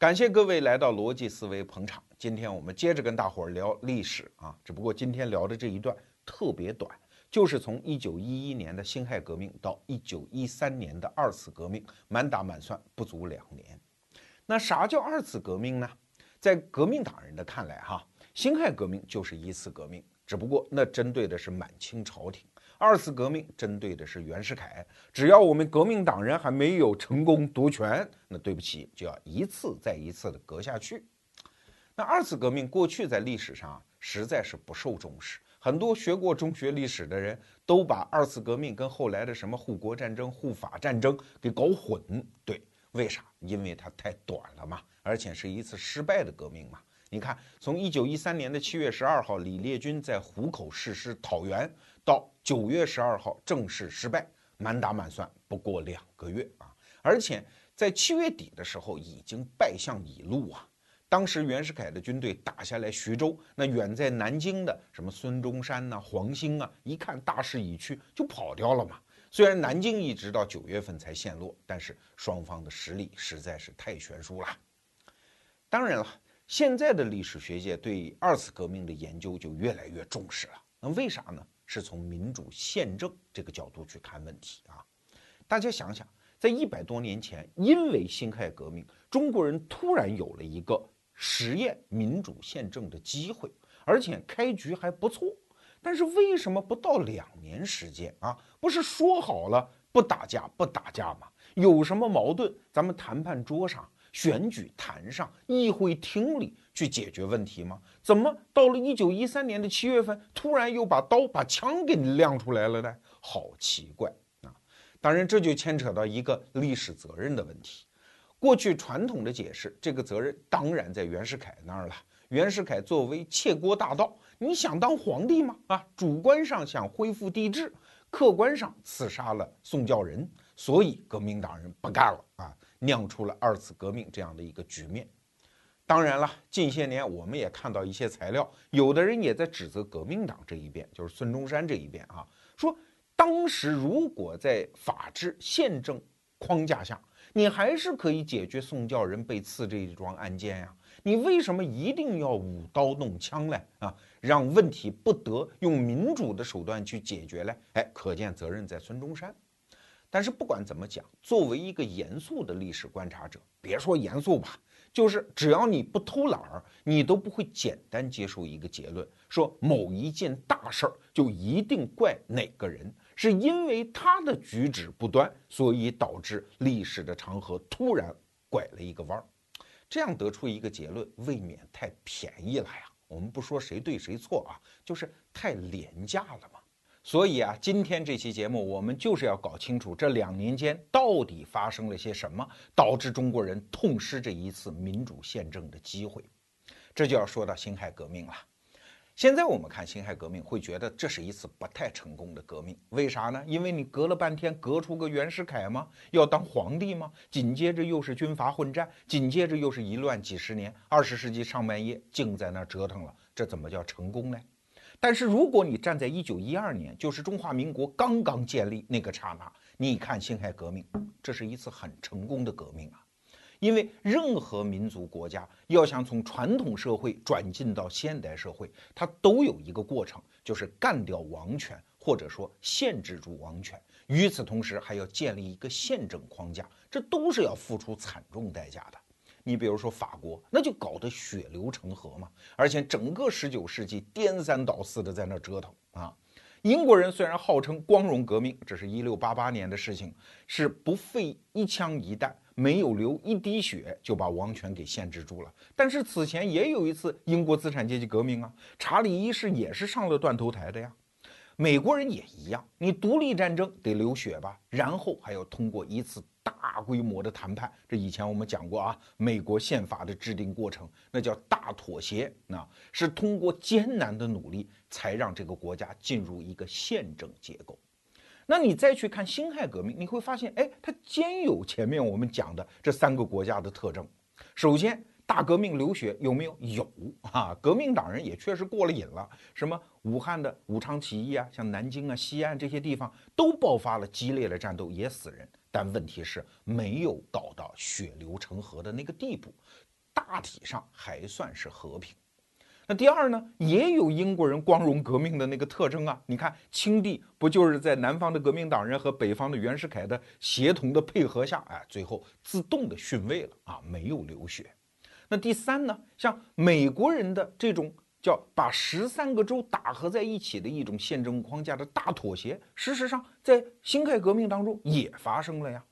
感谢各位来到逻辑思维捧场。今天我们接着跟大伙儿聊历史啊，只不过今天聊的这一段特别短，就是从一九一一年的辛亥革命到一九一三年的二次革命，满打满算不足两年。那啥叫二次革命呢？在革命党人的看来，哈，辛亥革命就是一次革命，只不过那针对的是满清朝廷。二次革命针对的是袁世凯，只要我们革命党人还没有成功夺权，那对不起，就要一次再一次的革下去。那二次革命过去在历史上实在是不受重视，很多学过中学历史的人都把二次革命跟后来的什么护国战争、护法战争给搞混。对，为啥？因为它太短了嘛，而且是一次失败的革命嘛。你看，从一九一三年的七月十二号，李烈钧在湖口誓师讨袁，到九月十二号正式失败，满打满算不过两个月啊！而且在七月底的时候，已经败向已露啊！当时袁世凯的军队打下来徐州，那远在南京的什么孙中山呐、黄兴啊，一看大势已去，就跑掉了嘛。虽然南京一直到九月份才陷落，但是双方的实力实在是太悬殊了。当然了。现在的历史学界对二次革命的研究就越来越重视了。那为啥呢？是从民主宪政这个角度去看问题啊。大家想想，在一百多年前，因为辛亥革命，中国人突然有了一个实验民主宪政的机会，而且开局还不错。但是为什么不到两年时间啊？不是说好了不打架不打架吗？有什么矛盾，咱们谈判桌上。选举坛上、议会厅里去解决问题吗？怎么到了一九一三年的七月份，突然又把刀、把枪给亮出来了呢？好奇怪啊！当然，这就牵扯到一个历史责任的问题。过去传统的解释，这个责任当然在袁世凯那儿了。袁世凯作为窃国大盗，你想当皇帝吗？啊，主观上想恢复帝制，客观上刺杀了宋教仁，所以革命党人不干了啊。酿出了二次革命这样的一个局面。当然了，近些年我们也看到一些材料，有的人也在指责革命党这一边，就是孙中山这一边啊，说当时如果在法治宪政框架下，你还是可以解决宋教仁被刺这一桩案件呀，你为什么一定要舞刀弄枪呢？啊，让问题不得用民主的手段去解决嘞？哎，可见责任在孙中山。但是不管怎么讲，作为一个严肃的历史观察者，别说严肃吧，就是只要你不偷懒儿，你都不会简单接受一个结论，说某一件大事儿就一定怪哪个人，是因为他的举止不端，所以导致历史的长河突然拐了一个弯儿。这样得出一个结论，未免太便宜了呀。我们不说谁对谁错啊，就是太廉价了嘛。所以啊，今天这期节目我们就是要搞清楚这两年间到底发生了些什么，导致中国人痛失这一次民主宪政的机会。这就要说到辛亥革命了。现在我们看辛亥革命，会觉得这是一次不太成功的革命。为啥呢？因为你隔了半天，隔出个袁世凯吗？要当皇帝吗？紧接着又是军阀混战，紧接着又是一乱几十年。二十世纪上半叶，净在那折腾了，这怎么叫成功呢？但是如果你站在一九一二年，就是中华民国刚刚建立那个刹那，你看辛亥革命，这是一次很成功的革命啊！因为任何民族国家要想从传统社会转进到现代社会，它都有一个过程，就是干掉王权，或者说限制住王权。与此同时，还要建立一个宪政框架，这都是要付出惨重代价的。你比如说法国，那就搞得血流成河嘛，而且整个十九世纪颠三倒四的在那折腾啊。英国人虽然号称光荣革命，这是一六八八年的事情，是不费一枪一弹，没有流一滴血就把王权给限制住了。但是此前也有一次英国资产阶级革命啊，查理一世也是上了断头台的呀。美国人也一样，你独立战争得流血吧，然后还要通过一次。大规模的谈判，这以前我们讲过啊。美国宪法的制定过程，那叫大妥协，那是通过艰难的努力，才让这个国家进入一个宪政结构。那你再去看辛亥革命，你会发现，哎，它兼有前面我们讲的这三个国家的特征。首先，大革命流血有没有？有啊，革命党人也确实过了瘾了。什么武汉的武昌起义啊，像南京啊、西安这些地方都爆发了激烈的战斗，也死人。但问题是没有搞到血流成河的那个地步，大体上还算是和平。那第二呢，也有英国人光荣革命的那个特征啊。你看，清帝不就是在南方的革命党人和北方的袁世凯的协同的配合下，哎，最后自动的逊位了啊，没有流血。那第三呢，像美国人的这种叫把十三个州打合在一起的一种宪政框架的大妥协，事实上在辛亥革命当中也发生了呀。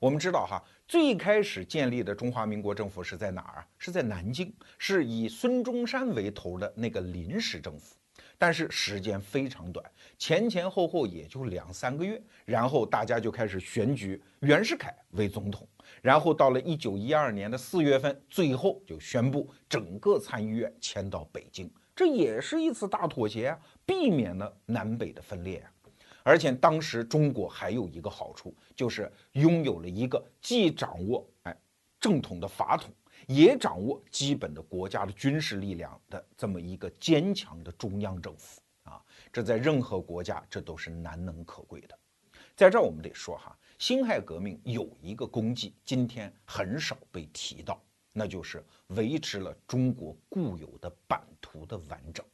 我们知道哈。最开始建立的中华民国政府是在哪儿啊？是在南京，是以孙中山为头的那个临时政府。但是时间非常短，前前后后也就两三个月，然后大家就开始选举袁世凯为总统。然后到了一九一二年的四月份，最后就宣布整个参议院迁到北京，这也是一次大妥协啊，避免了南北的分裂啊。而且当时中国还有一个好处，就是拥有了一个既掌握哎正统的法统，也掌握基本的国家的军事力量的这么一个坚强的中央政府啊，这在任何国家这都是难能可贵的。在这儿我们得说哈，辛亥革命有一个功绩，今天很少被提到，那就是维持了中国固有的版图的完整。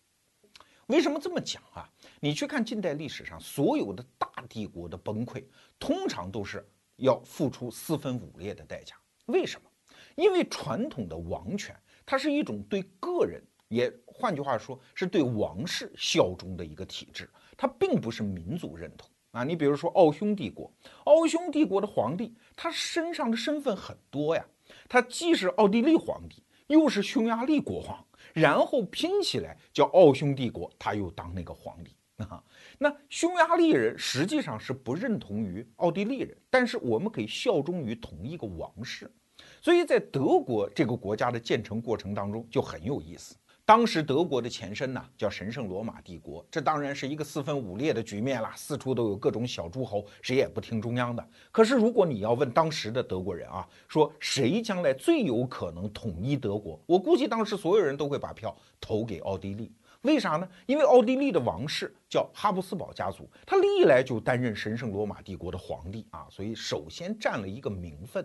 为什么这么讲啊？你去看近代历史上所有的大帝国的崩溃，通常都是要付出四分五裂的代价。为什么？因为传统的王权，它是一种对个人，也换句话说，是对王室效忠的一个体制，它并不是民族认同啊。你比如说奥匈帝国，奥匈帝国的皇帝，他身上的身份很多呀，他既是奥地利皇帝，又是匈牙利国王。然后拼起来叫奥匈帝国，他又当那个皇帝啊。那匈牙利人实际上是不认同于奥地利人，但是我们可以效忠于同一个王室，所以在德国这个国家的建成过程当中就很有意思。当时德国的前身呢叫神圣罗马帝国，这当然是一个四分五裂的局面啦，四处都有各种小诸侯，谁也不听中央的。可是如果你要问当时的德国人啊，说谁将来最有可能统一德国，我估计当时所有人都会把票投给奥地利。为啥呢？因为奥地利的王室叫哈布斯堡家族，他历来就担任神圣罗马帝国的皇帝啊，所以首先占了一个名分。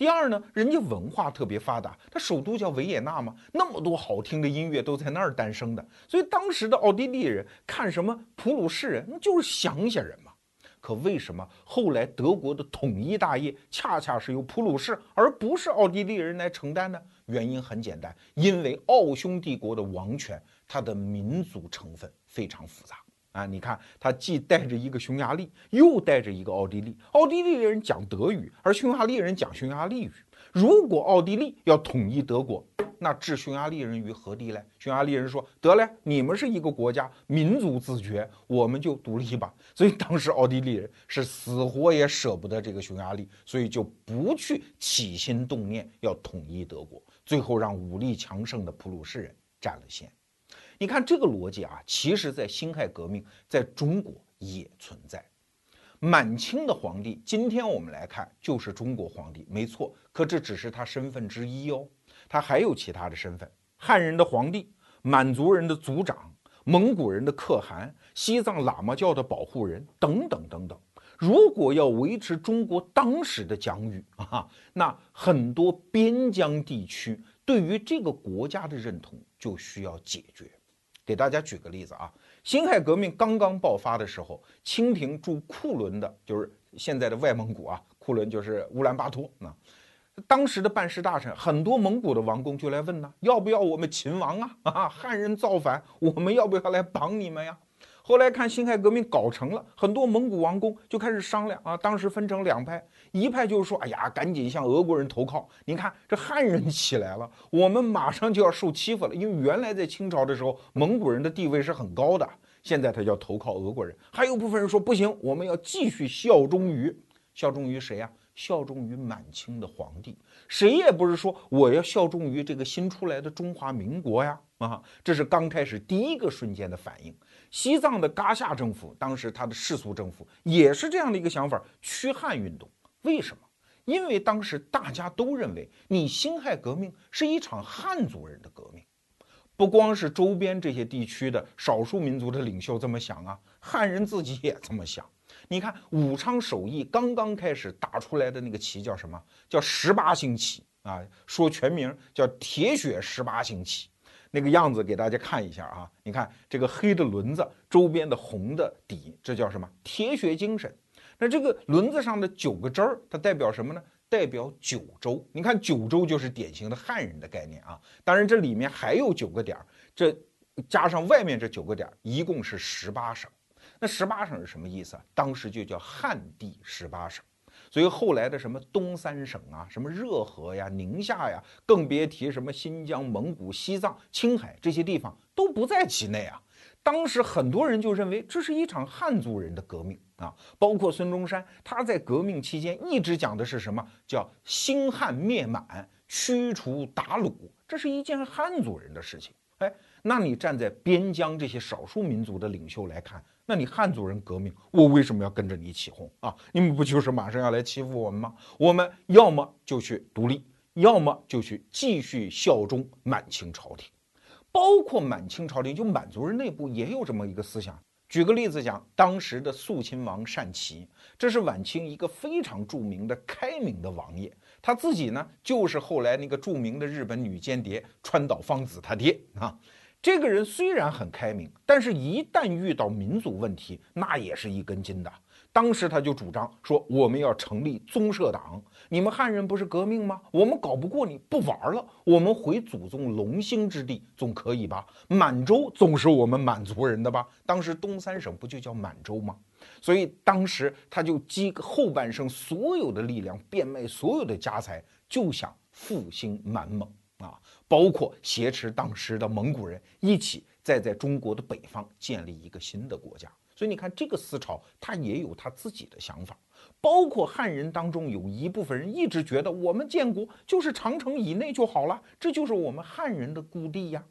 第二呢，人家文化特别发达，它首都叫维也纳嘛，那么多好听的音乐都在那儿诞生的，所以当时的奥地利人看什么普鲁士人，那就是乡下人嘛。可为什么后来德国的统一大业恰恰是由普鲁士而不是奥地利人来承担呢？原因很简单，因为奥匈帝国的王权，它的民族成分非常复杂。啊，你看，他既带着一个匈牙利，又带着一个奥地利。奥地利人讲德语，而匈牙利人讲匈牙利语。如果奥地利要统一德国，那置匈牙利人于何地嘞？匈牙利人说：“得嘞，你们是一个国家，民族自觉，我们就独立吧。”所以当时奥地利人是死活也舍不得这个匈牙利，所以就不去起心动念要统一德国，最后让武力强盛的普鲁士人占了先。你看这个逻辑啊，其实，在辛亥革命在中国也存在。满清的皇帝，今天我们来看就是中国皇帝，没错。可这只是他身份之一哦，他还有其他的身份：汉人的皇帝、满族人的族长、蒙古人的可汗、西藏喇嘛教的保护人等等等等。如果要维持中国当时的疆域啊，那很多边疆地区对于这个国家的认同就需要解决。给大家举个例子啊，辛亥革命刚刚爆发的时候，清廷驻库伦的，就是现在的外蒙古啊，库伦就是乌兰巴托。那当时的办事大臣，很多蒙古的王公就来问呢，要不要我们秦王啊？啊，汉人造反，我们要不要来绑你们呀？后来看辛亥革命搞成了，很多蒙古王公就开始商量啊。当时分成两派，一派就是说：“哎呀，赶紧向俄国人投靠。你看这汉人起来了，我们马上就要受欺负了。因为原来在清朝的时候，蒙古人的地位是很高的，现在他就要投靠俄国人。还有部分人说不行，我们要继续效忠于效忠于谁呀？效忠于满清的皇帝。谁也不是说我要效忠于这个新出来的中华民国呀。啊，这是刚开始第一个瞬间的反应。”西藏的噶夏政府，当时他的世俗政府也是这样的一个想法，驱汉运动。为什么？因为当时大家都认为，你辛亥革命是一场汉族人的革命，不光是周边这些地区的少数民族的领袖这么想啊，汉人自己也这么想。你看武昌首义刚刚开始打出来的那个旗叫什么？叫十八星旗啊，说全名叫铁血十八星旗。那个样子给大家看一下啊，你看这个黑的轮子周边的红的底，这叫什么？铁血精神。那这个轮子上的九个针儿，它代表什么呢？代表九州。你看九州就是典型的汉人的概念啊。当然这里面还有九个点儿，这加上外面这九个点儿，一共是十八省。那十八省是什么意思啊？当时就叫汉地十八省。所以后来的什么东三省啊，什么热河呀、宁夏呀，更别提什么新疆、蒙古、西藏、青海这些地方都不在其内啊。当时很多人就认为这是一场汉族人的革命啊，包括孙中山，他在革命期间一直讲的是什么叫兴汉灭满、驱除鞑虏，这是一件汉族人的事情。哎，那你站在边疆这些少数民族的领袖来看。那你汉族人革命，我为什么要跟着你起哄啊？你们不就是马上要来欺负我们吗？我们要么就去独立，要么就去继续效忠满清朝廷。包括满清朝廷，就满族人内部也有这么一个思想。举个例子讲，当时的肃亲王单骑，这是晚清一个非常著名的开明的王爷，他自己呢就是后来那个著名的日本女间谍川岛芳子他爹啊。这个人虽然很开明，但是一旦遇到民族问题，那也是一根筋的。当时他就主张说：“我们要成立宗社党，你们汉人不是革命吗？我们搞不过你，不玩了，我们回祖宗龙兴之地总可以吧？满洲总是我们满族人的吧？当时东三省不就叫满洲吗？所以当时他就积后半生所有的力量，变卖所有的家财，就想复兴满蒙。”啊，包括挟持当时的蒙古人一起再在中国的北方建立一个新的国家，所以你看这个思潮，他也有他自己的想法。包括汉人当中有一部分人一直觉得我们建国就是长城以内就好了，这就是我们汉人的故地呀。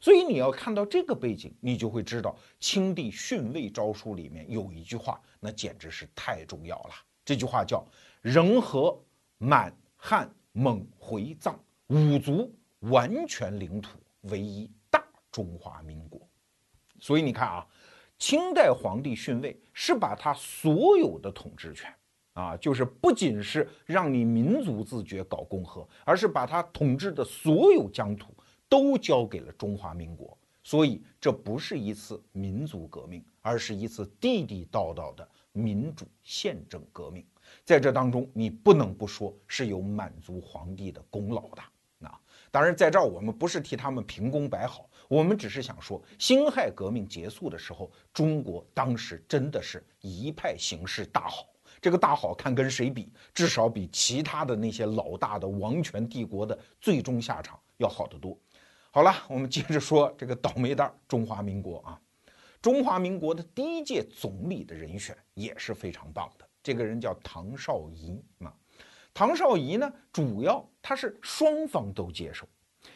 所以你要看到这个背景，你就会知道清帝训位诏书里面有一句话，那简直是太重要了。这句话叫“人和满汉蒙回藏”。五族完全领土为一大中华民国，所以你看啊，清代皇帝逊位是把他所有的统治权啊，就是不仅是让你民族自觉搞共和，而是把他统治的所有疆土都交给了中华民国。所以这不是一次民族革命，而是一次地地道道的民主宪政革命。在这当中，你不能不说是有满族皇帝的功劳的。当然，在这儿我们不是替他们评功摆好，我们只是想说，辛亥革命结束的时候，中国当时真的是一派形势大好。这个大好看跟谁比，至少比其他的那些老大的王权帝国的最终下场要好得多。好了，我们接着说这个倒霉蛋儿中华民国啊。中华民国的第一届总理的人选也是非常棒的，这个人叫唐绍仪啊。唐绍仪呢，主要他是双方都接受，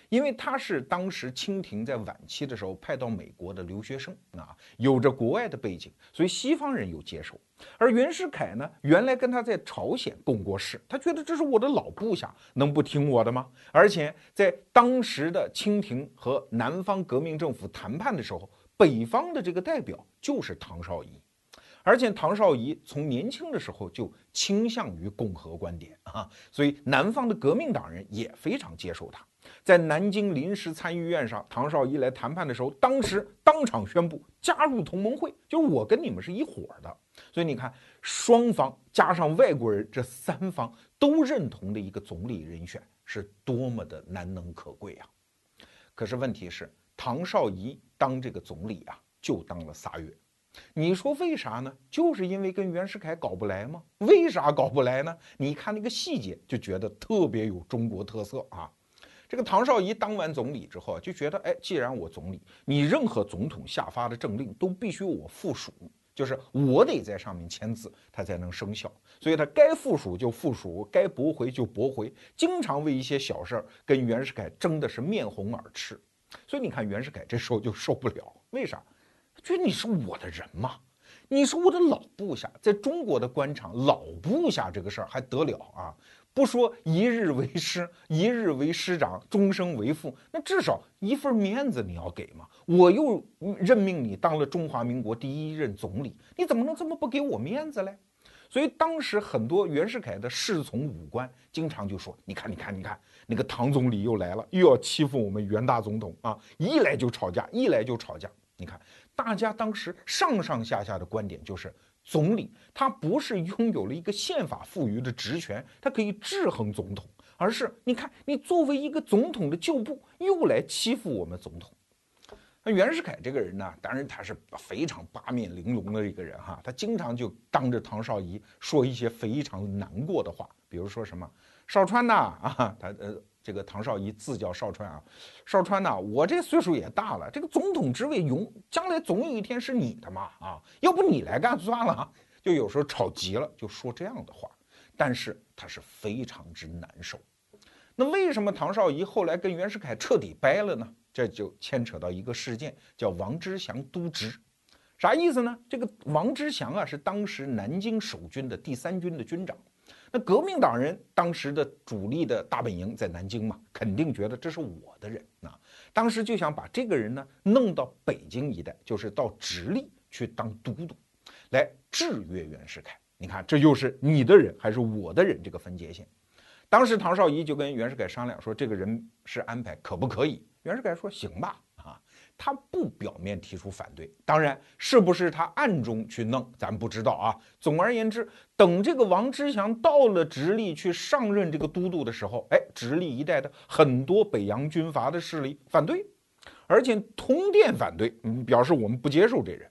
因为他是当时清廷在晚期的时候派到美国的留学生啊，有着国外的背景，所以西方人有接受。而袁世凯呢，原来跟他在朝鲜共过事，他觉得这是我的老部下，能不听我的吗？而且在当时的清廷和南方革命政府谈判的时候，北方的这个代表就是唐绍仪。而且唐绍仪从年轻的时候就倾向于共和观点啊，所以南方的革命党人也非常接受他。在南京临时参议院上，唐绍仪来谈判的时候，当时当场宣布加入同盟会，就是我跟你们是一伙的。所以你看，双方加上外国人这三方都认同的一个总理人选，是多么的难能可贵啊！可是问题是，唐绍仪当这个总理啊，就当了仨月。你说为啥呢？就是因为跟袁世凯搞不来吗？为啥搞不来呢？你看那个细节，就觉得特别有中国特色啊。这个唐绍仪当完总理之后，就觉得，哎，既然我总理，你任何总统下发的政令都必须我附属，就是我得在上面签字，它才能生效。所以他该附属就附属，该驳回就驳回，经常为一些小事儿跟袁世凯争的是面红耳赤。所以你看袁世凯这时候就受不了，为啥？觉得你是我的人吗？你是我的老部下，在中国的官场，老部下这个事儿还得了啊？不说一日为师，一日为师长，终生为父，那至少一份面子你要给嘛。我又任命你当了中华民国第一任总理，你怎么能这么不给我面子嘞？所以当时很多袁世凯的侍从武官经常就说：“你看，你看，你看，那个唐总理又来了，又要欺负我们袁大总统啊！一来就吵架，一来就吵架。你看，大家当时上上下下的观点就是。”总理他不是拥有了一个宪法赋予的职权，他可以制衡总统，而是你看你作为一个总统的旧部，又来欺负我们总统。那袁世凯这个人呢，当然他是非常八面玲珑的一个人哈，他经常就当着唐绍仪说一些非常难过的话，比如说什么少川呐啊，他呃。这个唐绍仪自叫少川啊，少川呐，我这岁数也大了，这个总统职位永将来总有一天是你的嘛啊，要不你来干算了。就有时候吵急了就说这样的话，但是他是非常之难受。那为什么唐绍仪后来跟袁世凯彻底掰了呢？这就牵扯到一个事件，叫王之祥督职，啥意思呢？这个王之祥啊是当时南京守军的第三军的军长。那革命党人当时的主力的大本营在南京嘛，肯定觉得这是我的人啊，当时就想把这个人呢弄到北京一带，就是到直隶去当都督，来制约袁世凯。你看，这就是你的人还是我的人这个分界线。当时唐绍仪就跟袁世凯商量说，这个人是安排可不可以？袁世凯说行吧。啊他不表面提出反对，当然是不是他暗中去弄，咱不知道啊。总而言之，等这个王之祥到了直隶去上任这个都督的时候，哎，直隶一带的很多北洋军阀的势力反对，而且通电反对，嗯，表示我们不接受这人。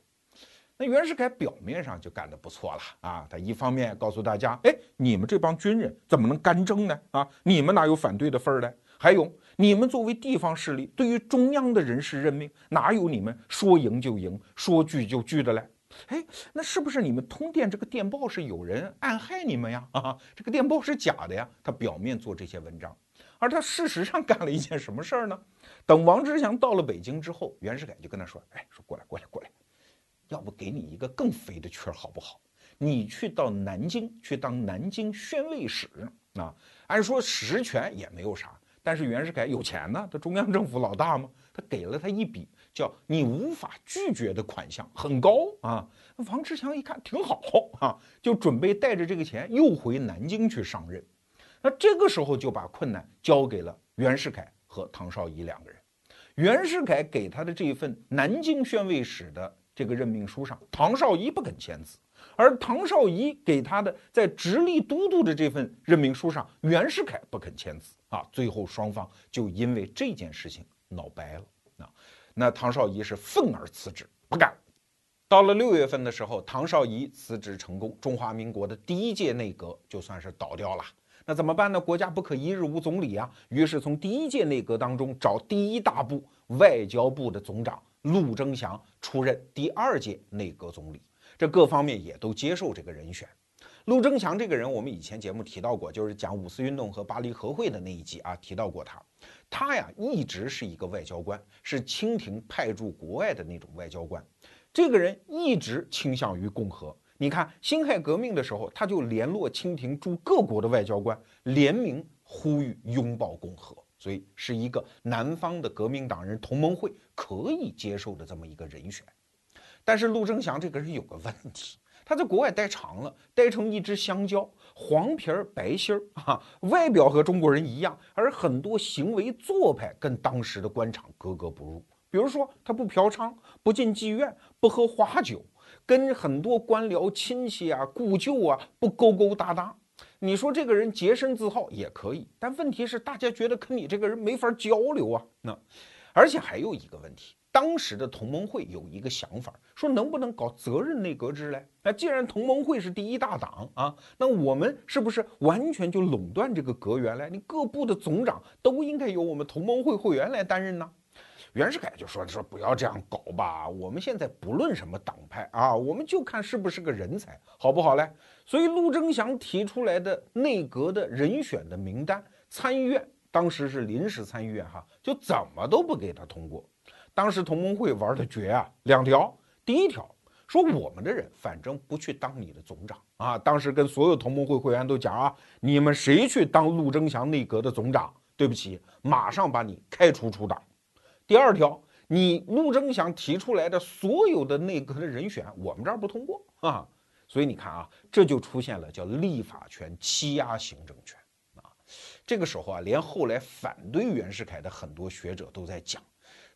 那袁世凯表面上就干得不错了啊，他一方面告诉大家，哎，你们这帮军人怎么能干政呢？啊，你们哪有反对的份儿呢？还有。你们作为地方势力，对于中央的人事任命，哪有你们说赢就赢、说拒就拒的嘞？哎，那是不是你们通电这个电报是有人暗害你们呀？啊，这个电报是假的呀？他表面做这些文章，而他事实上干了一件什么事儿呢？等王之祥到了北京之后，袁世凯就跟他说：“哎，说过来，过来，过来，要不给你一个更肥的缺好不好？你去到南京去当南京宣慰使啊？按说实权也没有啥。”但是袁世凯有钱呢，他中央政府老大嘛，他给了他一笔叫你无法拒绝的款项，很高啊。王志祥一看挺好啊，就准备带着这个钱又回南京去上任。那这个时候就把困难交给了袁世凯和唐绍仪两个人。袁世凯给他的这一份南京宣慰使的这个任命书上，唐绍仪不肯签字。而唐绍仪给他的在直隶都督的这份任命书上，袁世凯不肯签字啊，最后双方就因为这件事情闹掰了。那唐绍仪是愤而辞职，不干。到了六月份的时候，唐绍仪辞职成功，中华民国的第一届内阁就算是倒掉了。那怎么办呢？国家不可一日无总理啊。于是从第一届内阁当中找第一大部外交部的总长陆征祥出任第二届内阁总理。这各方面也都接受这个人选，陆征祥这个人，我们以前节目提到过，就是讲五四运动和巴黎和会的那一集啊，提到过他。他呀，一直是一个外交官，是清廷派驻国外的那种外交官。这个人一直倾向于共和。你看辛亥革命的时候，他就联络清廷驻各国的外交官，联名呼吁拥抱共和，所以是一个南方的革命党人同盟会可以接受的这么一个人选。但是陆征祥这个人有个问题，他在国外待长了，待成一只香蕉，黄皮儿白心儿啊，外表和中国人一样，而很多行为做派跟当时的官场格格不入。比如说，他不嫖娼，不进妓院，不喝花酒，跟很多官僚亲戚啊、故旧啊不勾勾搭搭。你说这个人洁身自好也可以，但问题是大家觉得跟你这个人没法交流啊。那而且还有一个问题。当时的同盟会有一个想法，说能不能搞责任内阁制嘞？那既然同盟会是第一大党啊，那我们是不是完全就垄断这个阁员嘞？你各部的总长都应该由我们同盟会会员来担任呢？袁世凯就说：“说不要这样搞吧，我们现在不论什么党派啊，我们就看是不是个人才，好不好嘞？”所以陆征祥提出来的内阁的人选的名单，参议院当时是临时参议院哈，就怎么都不给他通过。当时同盟会玩的绝啊，两条。第一条说我们的人反正不去当你的总长啊。当时跟所有同盟会会员都讲啊，你们谁去当陆征祥内阁的总长，对不起，马上把你开除出党。第二条，你陆征祥提出来的所有的内阁的人选，我们这儿不通过啊。所以你看啊，这就出现了叫立法权欺压行政权啊。这个时候啊，连后来反对袁世凯的很多学者都在讲，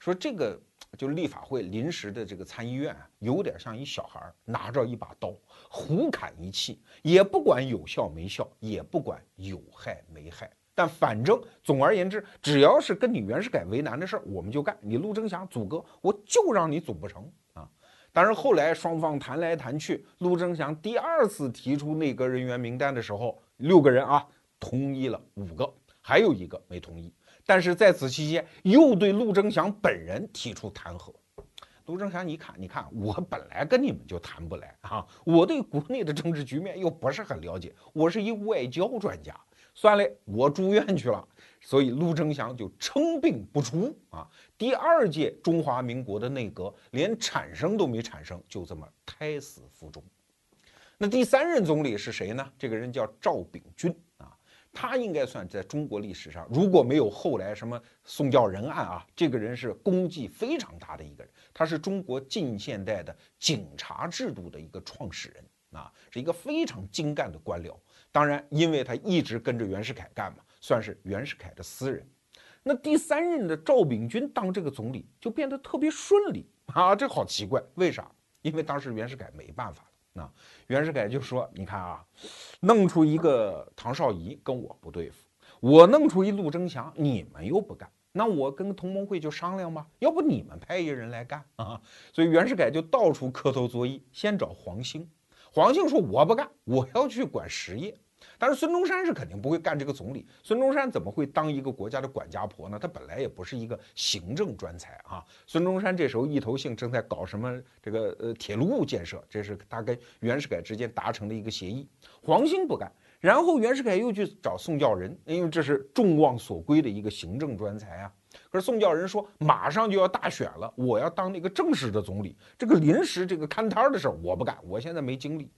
说这个就立法会临时的这个参议院啊，有点像一小孩拿着一把刀胡砍一气，也不管有效没效，也不管有害没害，但反正总而言之，只要是跟你袁世凯为难的事儿，我们就干。你陆征祥组阁，我就让你组不成啊。但是后来双方谈来谈去，陆征祥第二次提出内阁人员名单的时候，六个人啊同意了五个，还有一个没同意。但是在此期间，又对陆征祥本人提出弹劾。陆征祥，你看，你看，我本来跟你们就谈不来啊，我对国内的政治局面又不是很了解，我是一外交专家。算了，我住院去了。所以陆征祥就称病不出啊！第二届中华民国的内阁连产生都没产生，就这么胎死腹中。那第三任总理是谁呢？这个人叫赵秉钧，他应该算在中国历史上，如果没有后来什么宋教仁案啊，这个人是功绩非常大的一个人。他是中国近现代的警察制度的一个创始人啊，是一个非常精干的官僚。当然，因为他一直跟着袁世凯干嘛。算是袁世凯的私人，那第三任的赵秉钧当这个总理就变得特别顺利啊，这好奇怪，为啥？因为当时袁世凯没办法，那袁世凯就说：“你看啊，弄出一个唐绍仪跟我不对付，我弄出一陆征祥，你们又不干，那我跟同盟会就商量吧，要不你们派一人来干啊？”所以袁世凯就到处磕头作揖，先找黄兴，黄兴说：“我不干，我要去管实业。”但是孙中山是肯定不会干这个总理。孙中山怎么会当一个国家的管家婆呢？他本来也不是一个行政专才啊。孙中山这时候一头性正在搞什么这个呃铁路建设，这是他跟袁世凯之间达成的一个协议。黄兴不干，然后袁世凯又去找宋教仁，因为这是众望所归的一个行政专才啊。可是宋教仁说马上就要大选了，我要当那个正式的总理，这个临时这个看摊儿的事儿我不干，我现在没精力。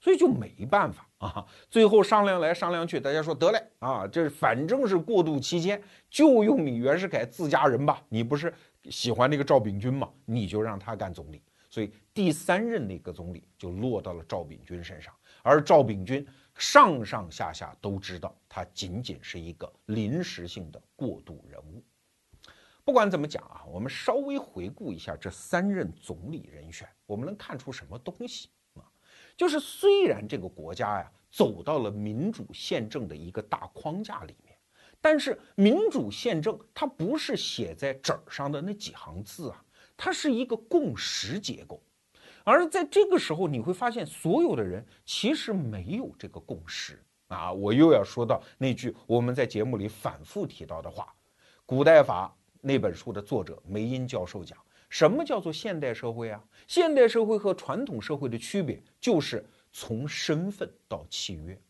所以就没办法啊，最后商量来商量去，大家说得嘞啊，这反正是过渡期间，就用你袁世凯自家人吧。你不是喜欢那个赵秉钧吗？你就让他干总理。所以第三任那个总理就落到了赵秉钧身上，而赵秉钧上上下下都知道，他仅仅是一个临时性的过渡人物。不管怎么讲啊，我们稍微回顾一下这三任总理人选，我们能看出什么东西？就是虽然这个国家呀走到了民主宪政的一个大框架里面，但是民主宪政它不是写在纸上的那几行字啊，它是一个共识结构。而在这个时候，你会发现所有的人其实没有这个共识啊。我又要说到那句我们在节目里反复提到的话，《古代法》那本书的作者梅因教授讲。什么叫做现代社会啊？现代社会和传统社会的区别就是从身份到契约。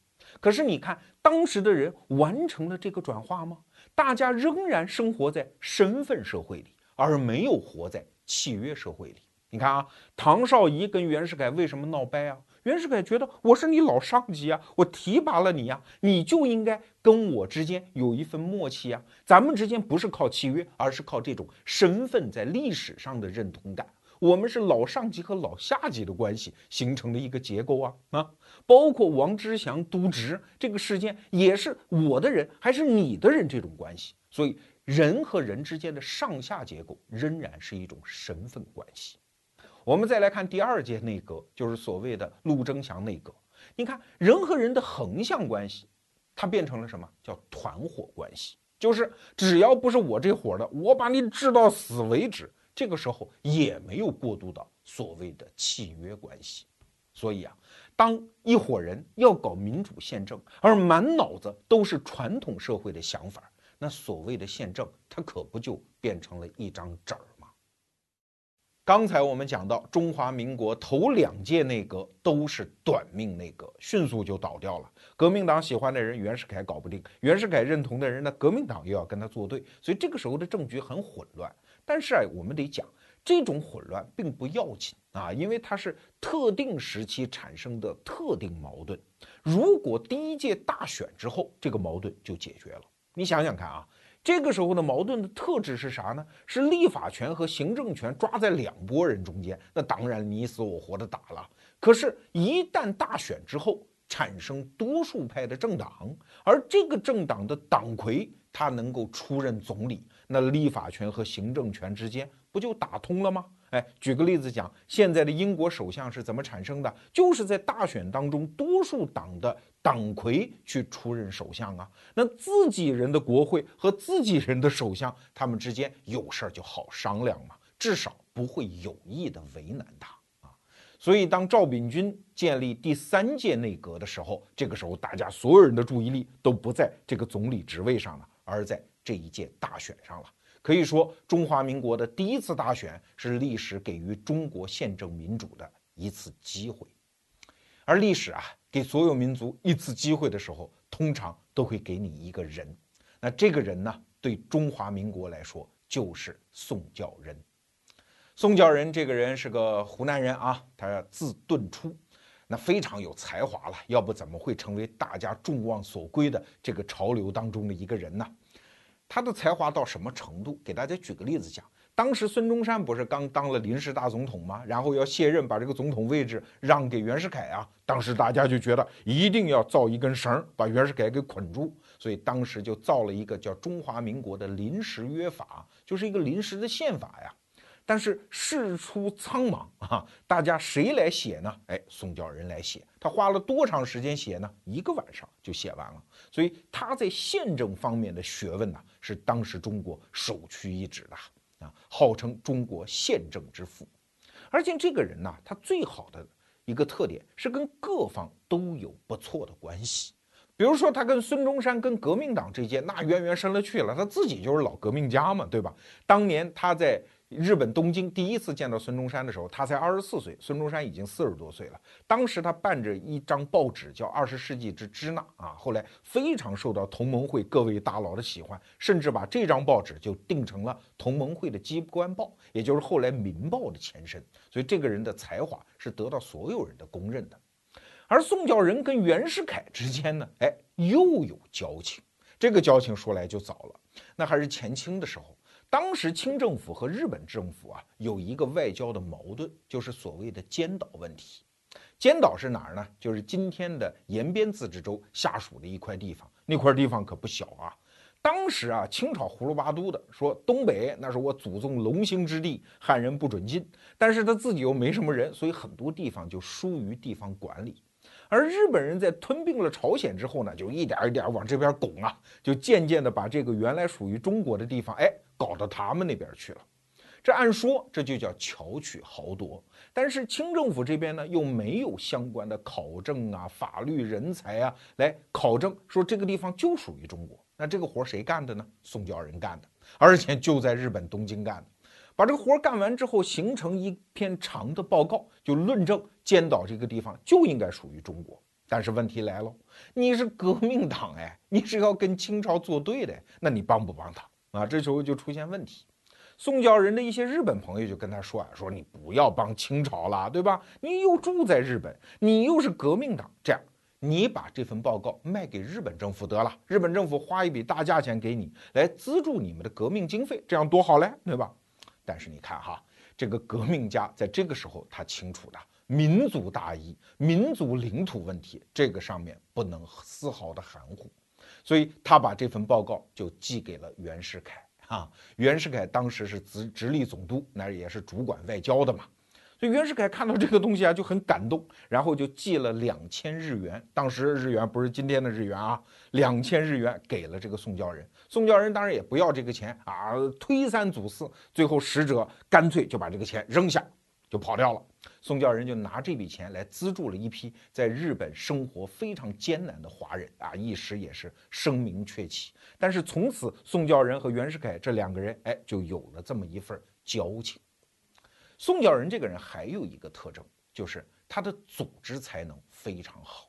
可是你看，当时的人完成了这个转化吗？大家仍然生活在身份社会里，而没有活在契约社会里。你看啊，唐绍仪跟袁世凯为什么闹掰啊？袁世凯觉得我是你老上级啊，我提拔了你呀，你就应该跟我之间有一份默契啊。咱们之间不是靠契约，而是靠这种身份在历史上的认同感。我们是老上级和老下级的关系形成的一个结构啊啊！包括王之祥渎职这个事件，也是我的人还是你的人这种关系。所以人和人之间的上下结构仍然是一种身份关系。我们再来看第二届内阁，就是所谓的陆征祥内阁。你看人和人的横向关系，它变成了什么叫团伙关系？就是只要不是我这伙的，我把你治到死为止。这个时候也没有过渡到所谓的契约关系。所以啊，当一伙人要搞民主宪政，而满脑子都是传统社会的想法，那所谓的宪政，它可不就变成了一张纸儿？刚才我们讲到，中华民国头两届内阁都是短命内阁，迅速就倒掉了。革命党喜欢的人袁世凯搞不定，袁世凯认同的人呢，革命党又要跟他作对，所以这个时候的政局很混乱。但是啊，我们得讲，这种混乱并不要紧啊，因为它是特定时期产生的特定矛盾。如果第一届大选之后这个矛盾就解决了，你想想看啊，这个时候的矛盾的特质是啥呢？是立法权和行政权抓在两拨人中间，那当然你死我活的打了。可是，一旦大选之后产生多数派的政党，而这个政党的党魁他能够出任总理，那立法权和行政权之间。不就打通了吗？哎，举个例子讲，现在的英国首相是怎么产生的？就是在大选当中，多数党的党魁去出任首相啊。那自己人的国会和自己人的首相，他们之间有事儿就好商量嘛，至少不会有意的为难他啊。所以，当赵秉钧建立第三届内阁的时候，这个时候大家所有人的注意力都不在这个总理职位上了，而在这一届大选上了。可以说，中华民国的第一次大选是历史给予中国宪政民主的一次机会，而历史啊，给所有民族一次机会的时候，通常都会给你一个人。那这个人呢，对中华民国来说就是宋教仁。宋教仁这个人是个湖南人啊，他字顿初，那非常有才华了，要不怎么会成为大家众望所归的这个潮流当中的一个人呢？他的才华到什么程度？给大家举个例子讲，当时孙中山不是刚当了临时大总统吗？然后要卸任，把这个总统位置让给袁世凯啊。当时大家就觉得一定要造一根绳，把袁世凯给捆住，所以当时就造了一个叫《中华民国的临时约法》，就是一个临时的宪法呀。但是事出苍茫啊，大家谁来写呢？哎，宋教仁来写。他花了多长时间写呢？一个晚上就写完了。所以他在宪政方面的学问呢，是当时中国首屈一指的啊，号称中国宪政之父。而且这个人呢，他最好的一个特点是跟各方都有不错的关系。比如说，他跟孙中山、跟革命党这些那渊源深了去了，他自己就是老革命家嘛，对吧？当年他在。日本东京第一次见到孙中山的时候，他才二十四岁，孙中山已经四十多岁了。当时他办着一张报纸，叫《二十世纪之支那》啊，后来非常受到同盟会各位大佬的喜欢，甚至把这张报纸就定成了同盟会的机关报，也就是后来《民报》的前身。所以这个人的才华是得到所有人的公认的。而宋教仁跟袁世凯之间呢，哎，又有交情。这个交情说来就早了，那还是前清的时候。当时清政府和日本政府啊有一个外交的矛盾，就是所谓的尖岛问题。尖岛是哪儿呢？就是今天的延边自治州下属的一块地方。那块地方可不小啊。当时啊，清朝胡说八都的说东北那是我祖宗龙兴之地，汉人不准进。但是他自己又没什么人，所以很多地方就疏于地方管理。而日本人在吞并了朝鲜之后呢，就一点一点往这边拱啊，就渐渐的把这个原来属于中国的地方，哎。搞到他们那边去了，这按说这就叫巧取豪夺。但是清政府这边呢，又没有相关的考证啊、法律人才啊来考证，说这个地方就属于中国。那这个活谁干的呢？宋教仁干的，而且就在日本东京干的。把这个活干完之后，形成一篇长的报告，就论证尖岛这个地方就应该属于中国。但是问题来了，你是革命党哎，你是要跟清朝作对的，那你帮不帮他？啊，这时候就出现问题，宋教仁的一些日本朋友就跟他说啊，说你不要帮清朝了，对吧？你又住在日本，你又是革命党，这样你把这份报告卖给日本政府得了，日本政府花一笔大价钱给你来资助你们的革命经费，这样多好嘞，对吧？但是你看哈，这个革命家在这个时候他清楚的，民族大义、民族领土问题，这个上面不能丝毫的含糊。所以他把这份报告就寄给了袁世凯啊。袁世凯当时是直直隶总督，那也是主管外交的嘛。所以袁世凯看到这个东西啊，就很感动，然后就寄了两千日元。当时日元不是今天的日元啊，两千日元给了这个宋教仁。宋教仁当然也不要这个钱啊，推三阻四，最后使者干脆就把这个钱扔下，就跑掉了。宋教仁就拿这笔钱来资助了一批在日本生活非常艰难的华人啊，一时也是声名鹊起。但是从此，宋教仁和袁世凯这两个人，哎，就有了这么一份交情。宋教仁这个人还有一个特征，就是他的组织才能非常好。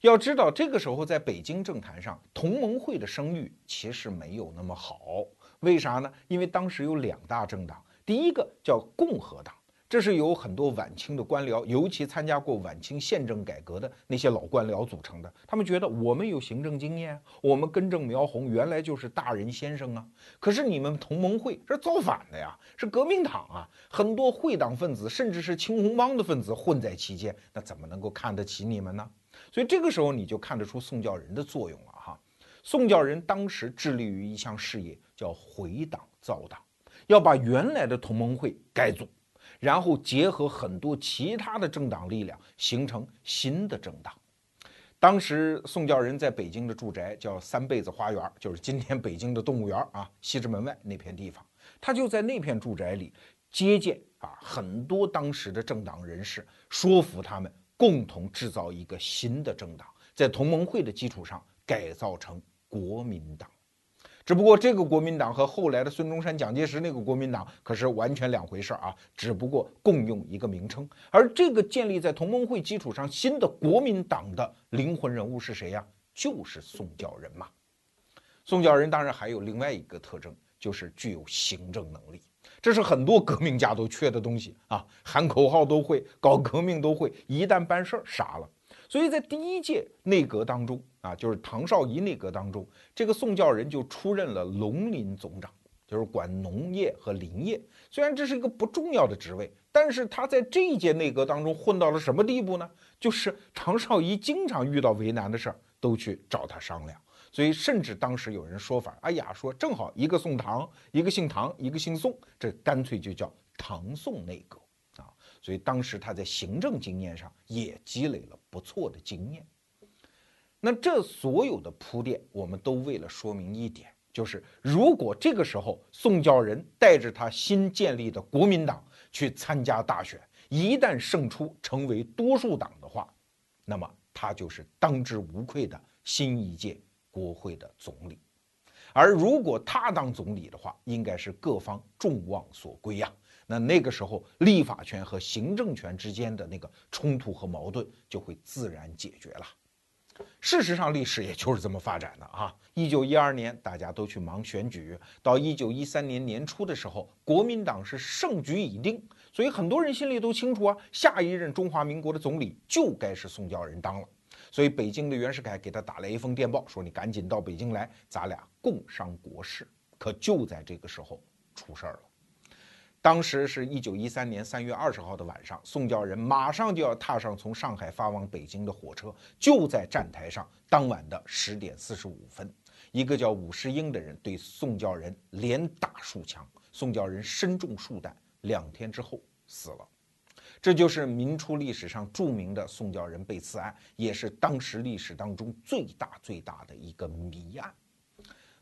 要知道，这个时候在北京政坛上，同盟会的声誉其实没有那么好。为啥呢？因为当时有两大政党。第一个叫共和党。这是由很多晚清的官僚，尤其参加过晚清宪政改革的那些老官僚组成的。他们觉得我们有行政经验，我们根正苗红，原来就是大人先生啊。可是你们同盟会是造反的呀，是革命党啊，很多会党分子，甚至是青红帮的分子混在其间，那怎么能够看得起你们呢？所以这个时候你就看得出宋教仁的作用了哈。宋教仁当时致力于一项事业，叫回党造党，要把原来的同盟会改组。然后结合很多其他的政党力量，形成新的政党。当时宋教仁在北京的住宅叫三贝子花园，就是今天北京的动物园啊，西直门外那片地方。他就在那片住宅里接见啊很多当时的政党人士，说服他们共同制造一个新的政党，在同盟会的基础上改造成国民党。只不过这个国民党和后来的孙中山、蒋介石那个国民党可是完全两回事啊！只不过共用一个名称，而这个建立在同盟会基础上新的国民党的灵魂人物是谁呀？就是宋教仁嘛。宋教仁当然还有另外一个特征，就是具有行政能力，这是很多革命家都缺的东西啊！喊口号都会，搞革命都会，一旦办事儿傻了。所以在第一届内阁当中啊，就是唐绍仪内阁当中，这个宋教仁就出任了农林总长，就是管农业和林业。虽然这是一个不重要的职位，但是他在这一届内阁当中混到了什么地步呢？就是唐绍仪经常遇到为难的事儿，都去找他商量。所以甚至当时有人说法，哎呀，说正好一个宋唐，一个姓唐，一个姓宋，这干脆就叫唐宋内阁啊。所以当时他在行政经验上也积累了不错的经验。那这所有的铺垫，我们都为了说明一点，就是如果这个时候宋教仁带着他新建立的国民党去参加大选，一旦胜出成为多数党的话，那么他就是当之无愧的新一届国会的总理。而如果他当总理的话，应该是各方众望所归呀。那那个时候，立法权和行政权之间的那个冲突和矛盾就会自然解决了。事实上，历史也就是这么发展的啊。一九一二年，大家都去忙选举；到一九一三年年初的时候，国民党是胜局已定，所以很多人心里都清楚啊，下一任中华民国的总理就该是宋教仁当了。所以，北京的袁世凯给他打来一封电报，说：“你赶紧到北京来，咱俩共商国事。”可就在这个时候，出事儿了。当时是一九一三年三月二十号的晚上，宋教仁马上就要踏上从上海发往北京的火车，就在站台上。当晚的十点四十五分，一个叫武世英的人对宋教仁连打数枪，宋教仁身中数弹，两天之后死了。这就是明初历史上著名的宋教仁被刺案，也是当时历史当中最大最大的一个谜案。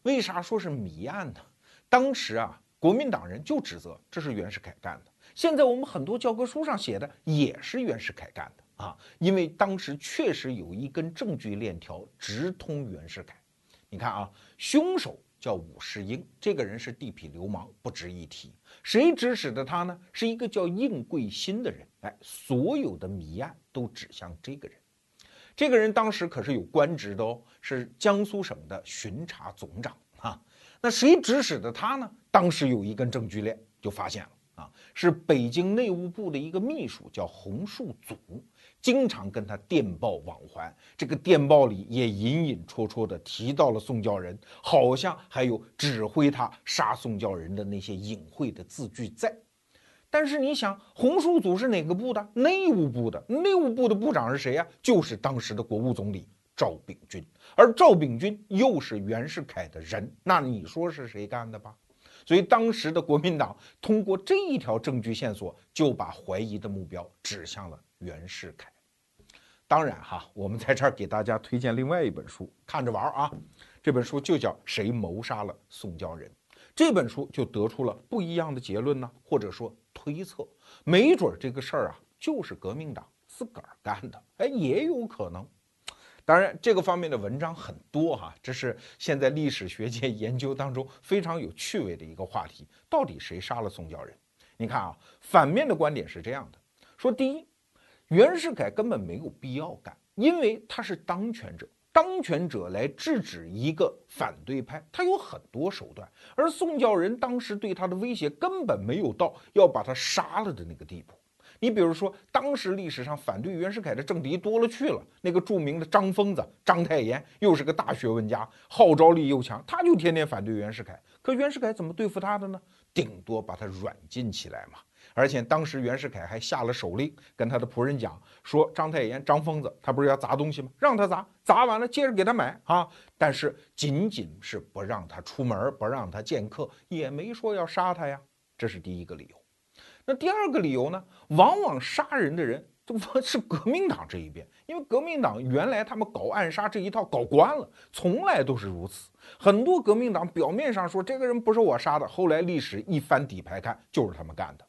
为啥说是谜案呢？当时啊。国民党人就指责这是袁世凯干的。现在我们很多教科书上写的也是袁世凯干的啊，因为当时确实有一根证据链条直通袁世凯。你看啊，凶手叫武世英，这个人是地痞流氓，不值一提。谁指使的他呢？是一个叫应贵新的人。哎，所有的谜案都指向这个人。这个人当时可是有官职的哦，是江苏省的巡查总长啊。那谁指使的他呢？当时有一根证据链就发现了啊，是北京内务部的一个秘书叫洪树祖，经常跟他电报往还。这个电报里也隐隐绰绰的提到了宋教仁，好像还有指挥他杀宋教仁的那些隐晦的字句在。但是你想，洪树祖是哪个部的？内务部的。内务部的部长是谁呀？就是当时的国务总理。赵秉钧，而赵秉钧又是袁世凯的人，那你说是谁干的吧？所以当时的国民党通过这一条证据线索，就把怀疑的目标指向了袁世凯。当然哈，我们在这儿给大家推荐另外一本书，看着玩啊。这本书就叫《谁谋杀了宋教仁》，这本书就得出了不一样的结论呢，或者说推测，没准这个事儿啊就是革命党自个儿干的，哎，也有可能。当然，这个方面的文章很多哈，这是现在历史学界研究当中非常有趣味的一个话题。到底谁杀了宋教仁？你看啊，反面的观点是这样的：说第一，袁世凯根本没有必要干，因为他是当权者，当权者来制止一个反对派，他有很多手段，而宋教仁当时对他的威胁根本没有到要把他杀了的那个地步。你比如说，当时历史上反对袁世凯的政敌多了去了，那个著名的张疯子章太炎，又是个大学问家，号召力又强，他就天天反对袁世凯。可袁世凯怎么对付他的呢？顶多把他软禁起来嘛。而且当时袁世凯还下了手令，跟他的仆人讲说：“章太炎、张疯子，他不是要砸东西吗？让他砸，砸完了接着给他买啊。但是仅仅是不让他出门，不让他见客，也没说要杀他呀。这是第一个理由。”那第二个理由呢？往往杀人的人都是革命党这一边，因为革命党原来他们搞暗杀这一套搞惯了，从来都是如此。很多革命党表面上说这个人不是我杀的，后来历史一翻底牌看，就是他们干的。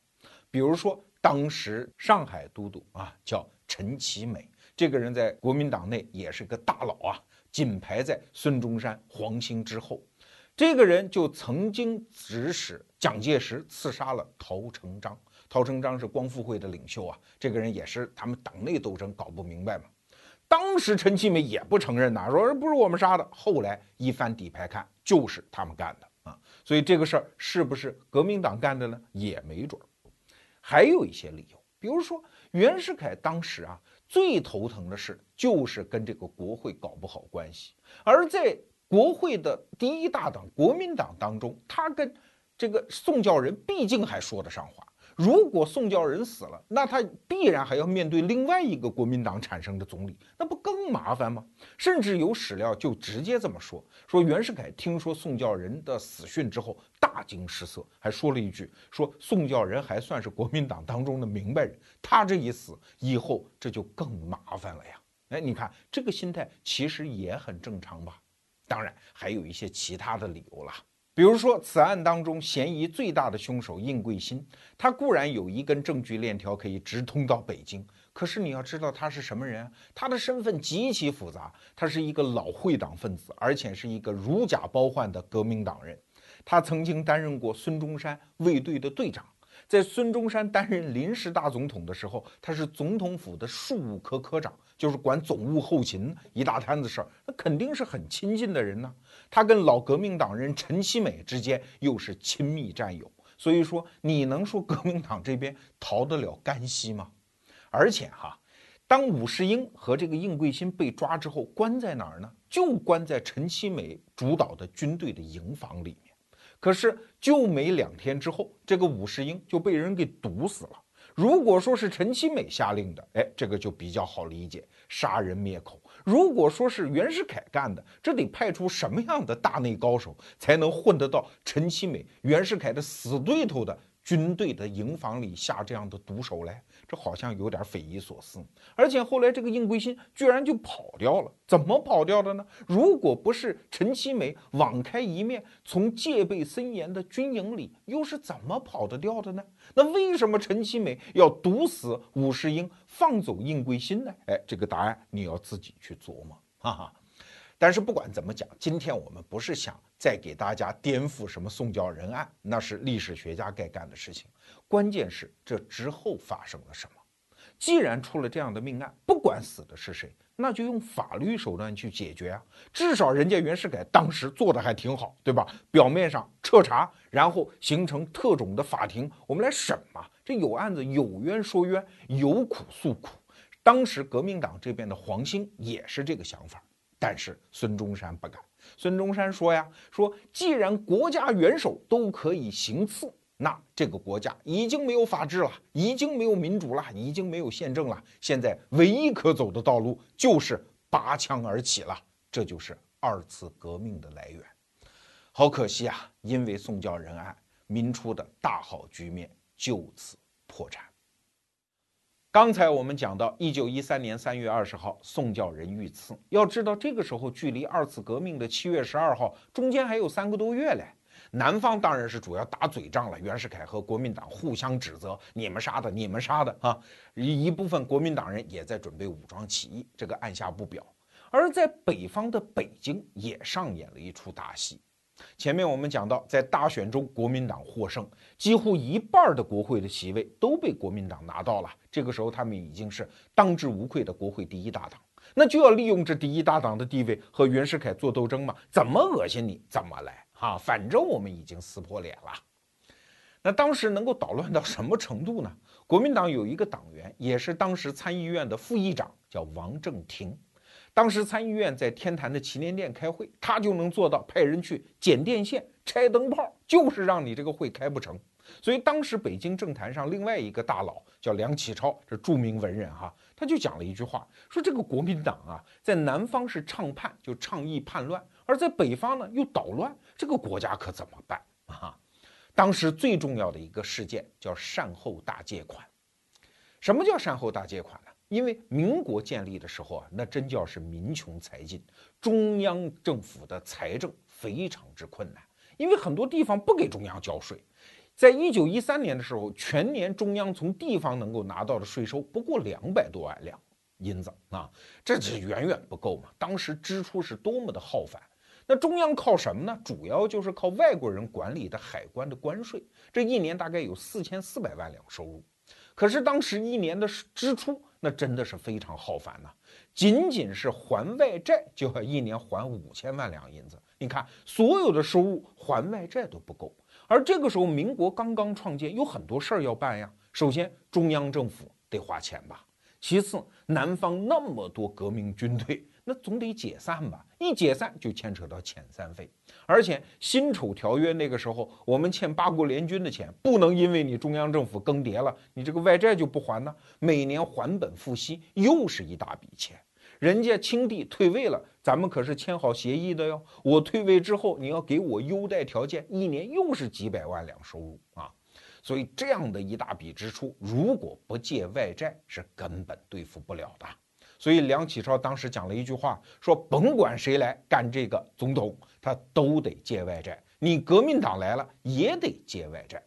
比如说当时上海都督啊，叫陈其美，这个人在国民党内也是个大佬啊，仅排在孙中山、黄兴之后。这个人就曾经指使蒋介石刺杀了陶成章。陶成章是光复会的领袖啊，这个人也是他们党内斗争搞不明白嘛。当时陈其美也不承认呐，说不是我们杀的。后来一翻底牌看，就是他们干的啊。所以这个事儿是不是革命党干的呢？也没准儿。还有一些理由，比如说袁世凯当时啊最头疼的事就是跟这个国会搞不好关系，而在。国会的第一大党国民党当中，他跟这个宋教仁毕竟还说得上话。如果宋教仁死了，那他必然还要面对另外一个国民党产生的总理，那不更麻烦吗？甚至有史料就直接这么说：说袁世凯听说宋教仁的死讯之后大惊失色，还说了一句：说宋教仁还算是国民党当中的明白人，他这一死以后，这就更麻烦了呀。哎，你看这个心态其实也很正常吧。当然还有一些其他的理由了，比如说此案当中嫌疑最大的凶手应贵新，他固然有一根证据链条可以直通到北京，可是你要知道他是什么人，他的身份极其复杂，他是一个老会党分子，而且是一个如假包换的革命党人，他曾经担任过孙中山卫队的队长。在孙中山担任临时大总统的时候，他是总统府的庶务科科长，就是管总务后勤一大摊子事儿，那肯定是很亲近的人呢。他跟老革命党人陈其美之间又是亲密战友，所以说你能说革命党这边逃得了干系吗？而且哈，当武世英和这个应桂新被抓之后，关在哪儿呢？就关在陈其美主导的军队的营房里面。可是就没两天之后，这个武世英就被人给毒死了。如果说是陈其美下令的，哎，这个就比较好理解，杀人灭口。如果说是袁世凯干的，这得派出什么样的大内高手才能混得到陈其美、袁世凯的死对头的军队的营房里下这样的毒手来？这好像有点匪夷所思，而且后来这个应贵新居然就跑掉了，怎么跑掉的呢？如果不是陈其美网开一面，从戒备森严的军营里，又是怎么跑得掉的呢？那为什么陈其美要毒死武世英，放走应贵新呢？哎，这个答案你要自己去琢磨，哈哈。但是不管怎么讲，今天我们不是想再给大家颠覆什么宋教仁案，那是历史学家该干的事情。关键是这之后发生了什么。既然出了这样的命案，不管死的是谁，那就用法律手段去解决啊。至少人家袁世凯当时做的还挺好，对吧？表面上彻查，然后形成特种的法庭，我们来审嘛。这有案子有冤说冤，有苦诉苦。当时革命党这边的黄兴也是这个想法。但是孙中山不敢。孙中山说呀：“说既然国家元首都可以行刺，那这个国家已经没有法治了，已经没有民主了，已经没有宪政了。现在唯一可走的道路就是拔枪而起了，这就是二次革命的来源。好可惜啊，因为宋教仁案，民初的大好局面就此破产。”刚才我们讲到，一九一三年三月二十号，宋教仁遇刺。要知道，这个时候距离二次革命的七月十二号中间还有三个多月嘞。南方当然是主要打嘴仗了，袁世凯和国民党互相指责，你们杀的，你们杀的啊！一一部分国民党人也在准备武装起义，这个按下不表。而在北方的北京也上演了一出大戏。前面我们讲到，在大选中，国民党获胜，几乎一半的国会的席位都被国民党拿到了。这个时候，他们已经是当之无愧的国会第一大党。那就要利用这第一大党的地位和袁世凯做斗争嘛，怎么恶心你怎么来啊，反正我们已经撕破脸了。那当时能够捣乱到什么程度呢？国民党有一个党员，也是当时参议院的副议长，叫王正廷。当时参议院在天坛的祈年殿开会，他就能做到派人去剪电线、拆灯泡，就是让你这个会开不成。所以当时北京政坛上另外一个大佬叫梁启超，这著名文人哈，他就讲了一句话，说这个国民党啊，在南方是倡叛，就倡议叛乱，而在北方呢又捣乱，这个国家可怎么办啊？当时最重要的一个事件叫善后大借款。什么叫善后大借款呢？因为民国建立的时候啊，那真叫是民穷财尽，中央政府的财政非常之困难，因为很多地方不给中央交税。在一九一三年的时候，全年中央从地方能够拿到的税收不过两百多万两银子啊，这是远远不够嘛。当时支出是多么的浩繁。那中央靠什么呢？主要就是靠外国人管理的海关的关税，这一年大概有四千四百万两收入。可是当时一年的支出，那真的是非常浩繁呐，仅仅是还外债就要一年还五千万两银子。你看，所有的收入还外债都不够。而这个时候，民国刚刚创建，有很多事儿要办呀。首先，中央政府得花钱吧；其次，南方那么多革命军队。那总得解散吧，一解散就牵扯到遣散费，而且辛丑条约那个时候，我们欠八国联军的钱，不能因为你中央政府更迭了，你这个外债就不还呢？每年还本付息，又是一大笔钱。人家清帝退位了，咱们可是签好协议的哟。我退位之后，你要给我优待条件，一年又是几百万两收入啊！所以这样的一大笔支出，如果不借外债，是根本对付不了的。所以梁启超当时讲了一句话，说甭管谁来干这个总统，他都得借外债。你革命党来了也得借外债。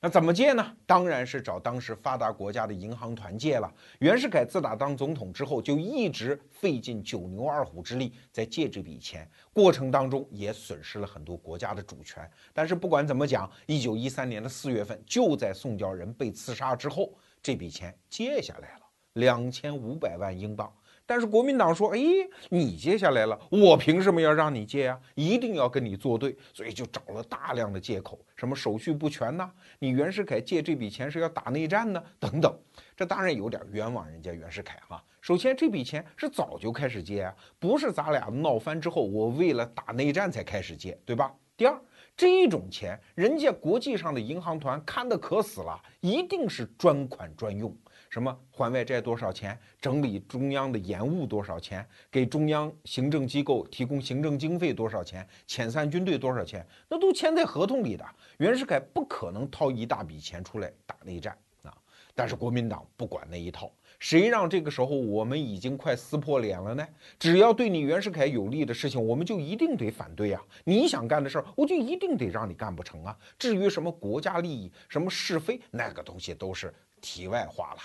那怎么借呢？当然是找当时发达国家的银行团借了。袁世凯自打当总统之后，就一直费尽九牛二虎之力在借这笔钱，过程当中也损失了很多国家的主权。但是不管怎么讲，一九一三年的四月份，就在宋教仁被刺杀之后，这笔钱借下来了。两千五百万英镑，但是国民党说：“哎，你借下来了，我凭什么要让你借呀？一定要跟你作对，所以就找了大量的借口，什么手续不全呐？你袁世凯借这笔钱是要打内战呢？等等，这当然有点冤枉人家袁世凯哈。首先，这笔钱是早就开始借啊，不是咱俩闹翻之后，我为了打内战才开始借，对吧？第二，这种钱，人家国际上的银行团看得可死了，一定是专款专用。”什么还外债多少钱？整理中央的延误多少钱？给中央行政机构提供行政经费多少钱？遣散军队多少钱？那都签在合同里的。袁世凯不可能掏一大笔钱出来打内战啊！但是国民党不管那一套，谁让这个时候我们已经快撕破脸了呢？只要对你袁世凯有利的事情，我们就一定得反对呀！你想干的事儿，我就一定得让你干不成啊！至于什么国家利益、什么是非，那个东西都是题外话了。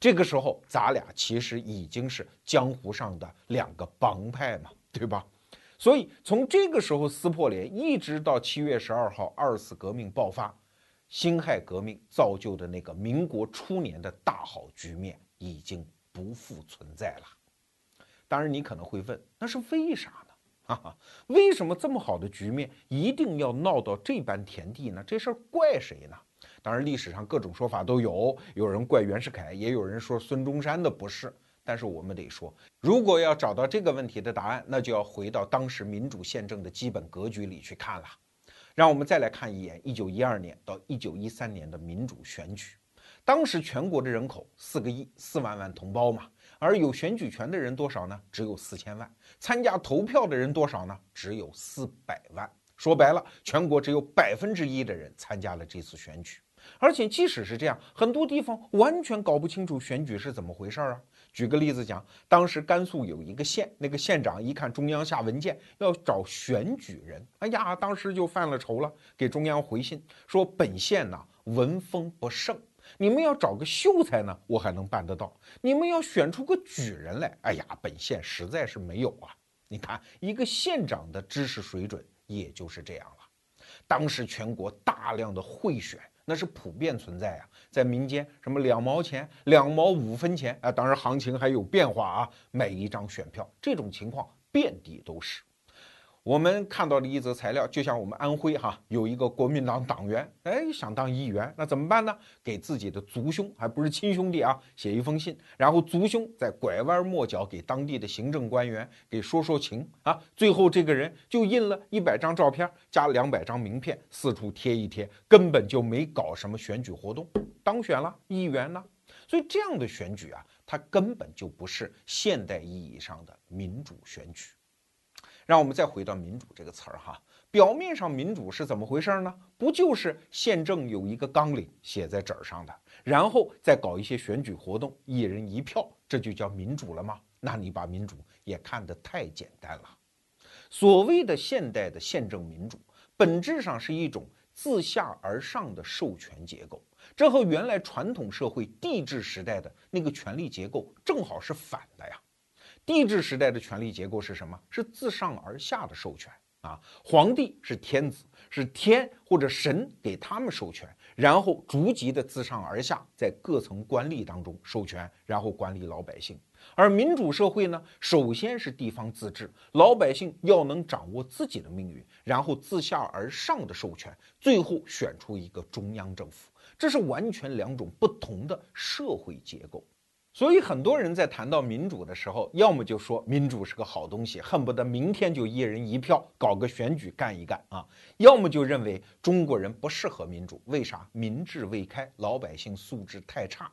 这个时候，咱俩其实已经是江湖上的两个帮派嘛，对吧？所以从这个时候撕破脸，一直到七月十二号二次革命爆发，辛亥革命造就的那个民国初年的大好局面已经不复存在了。当然，你可能会问，那是为啥呢？哈哈，为什么这么好的局面一定要闹到这般田地呢？这事儿怪谁呢？当然，历史上各种说法都有，有人怪袁世凯，也有人说孙中山的不是。但是我们得说，如果要找到这个问题的答案，那就要回到当时民主宪政的基本格局里去看了。让我们再来看一眼1912年到1913年的民主选举。当时全国的人口四个亿四万万同胞嘛，而有选举权的人多少呢？只有四千万。参加投票的人多少呢？只有四百万。说白了，全国只有百分之一的人参加了这次选举。而且，即使是这样，很多地方完全搞不清楚选举是怎么回事儿啊。举个例子讲，当时甘肃有一个县，那个县长一看中央下文件要找选举人，哎呀，当时就犯了愁了，给中央回信说：“本县呐文风不盛，你们要找个秀才呢，我还能办得到；你们要选出个举人来，哎呀，本县实在是没有啊。你看，一个县长的知识水准也就是这样了。当时全国大量的贿选。那是普遍存在啊，在民间什么两毛钱、两毛五分钱啊，当然行情还有变化啊，买一张选票，这种情况遍地都是。我们看到的一则材料，就像我们安徽哈有一个国民党党员，哎，想当议员，那怎么办呢？给自己的族兄，还不是亲兄弟啊，写一封信，然后族兄再拐弯抹角给当地的行政官员给说说情啊，最后这个人就印了一百张照片加两百张名片，四处贴一贴，根本就没搞什么选举活动，当选了议员呢。所以这样的选举啊，它根本就不是现代意义上的民主选举。让我们再回到民主这个词儿哈，表面上民主是怎么回事呢？不就是宪政有一个纲领写在纸儿上的，然后再搞一些选举活动，一人一票，这就叫民主了吗？那你把民主也看得太简单了。所谓的现代的宪政民主，本质上是一种自下而上的授权结构，这和原来传统社会帝制时代的那个权力结构正好是反的呀。帝制时代的权力结构是什么？是自上而下的授权啊！皇帝是天子，是天或者神给他们授权，然后逐级的自上而下，在各层官吏当中授权，然后管理老百姓。而民主社会呢，首先是地方自治，老百姓要能掌握自己的命运，然后自下而上的授权，最后选出一个中央政府。这是完全两种不同的社会结构。所以很多人在谈到民主的时候，要么就说民主是个好东西，恨不得明天就一人一票搞个选举干一干啊；要么就认为中国人不适合民主，为啥？民智未开，老百姓素质太差。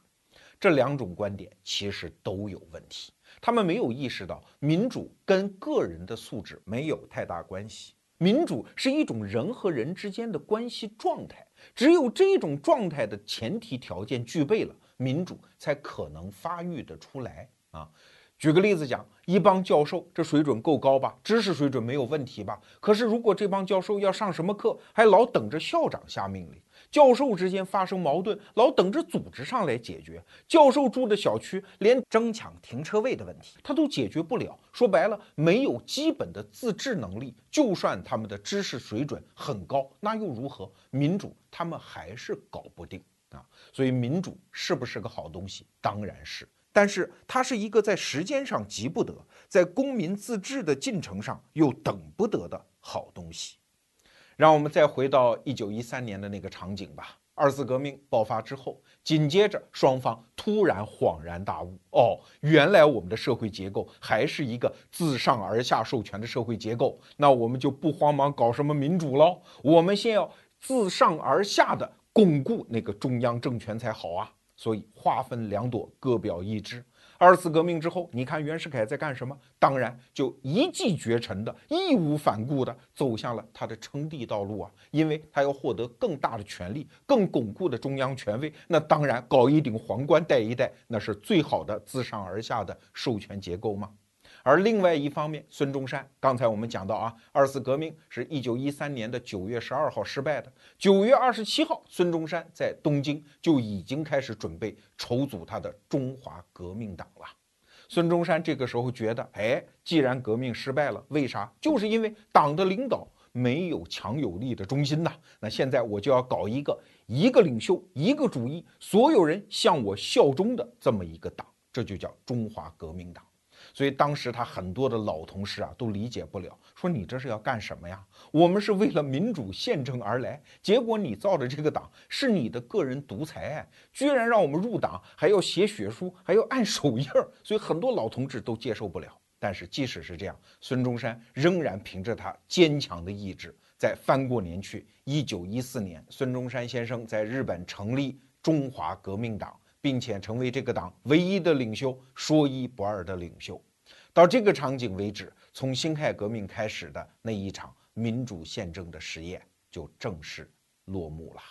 这两种观点其实都有问题，他们没有意识到民主跟个人的素质没有太大关系，民主是一种人和人之间的关系状态，只有这种状态的前提条件具备了。民主才可能发育的出来啊！举个例子讲，一帮教授，这水准够高吧？知识水准没有问题吧？可是如果这帮教授要上什么课，还老等着校长下命令；教授之间发生矛盾，老等着组织上来解决；教授住的小区连争抢停车位的问题，他都解决不了。说白了，没有基本的自治能力，就算他们的知识水准很高，那又如何？民主他们还是搞不定。啊，所以民主是不是个好东西？当然是，但是它是一个在时间上急不得，在公民自治的进程上又等不得的好东西。让我们再回到一九一三年的那个场景吧。二次革命爆发之后，紧接着双方突然恍然大悟：哦，原来我们的社会结构还是一个自上而下授权的社会结构。那我们就不慌忙搞什么民主喽，我们先要自上而下的。巩固那个中央政权才好啊，所以划分两朵，各表一枝。二次革命之后，你看袁世凯在干什么？当然就一骑绝尘的，义无反顾的走向了他的称帝道路啊，因为他要获得更大的权力，更巩固的中央权威。那当然搞一顶皇冠戴一戴，那是最好的自上而下的授权结构吗？而另外一方面，孙中山刚才我们讲到啊，二次革命是一九一三年的九月十二号失败的。九月二十七号，孙中山在东京就已经开始准备筹组他的中华革命党了。孙中山这个时候觉得，哎，既然革命失败了，为啥？就是因为党的领导没有强有力的中心呐。那现在我就要搞一个一个领袖、一个主义，所有人向我效忠的这么一个党，这就叫中华革命党。所以当时他很多的老同事啊都理解不了，说你这是要干什么呀？我们是为了民主宪政而来，结果你造的这个党是你的个人独裁，居然让我们入党还要写血书，还要按手印儿，所以很多老同志都接受不了。但是即使是这样，孙中山仍然凭着他坚强的意志，在翻过年去，一九一四年，孙中山先生在日本成立中华革命党，并且成为这个党唯一的领袖，说一不二的领袖。到这个场景为止，从辛亥革命开始的那一场民主宪政的实验就正式落幕了。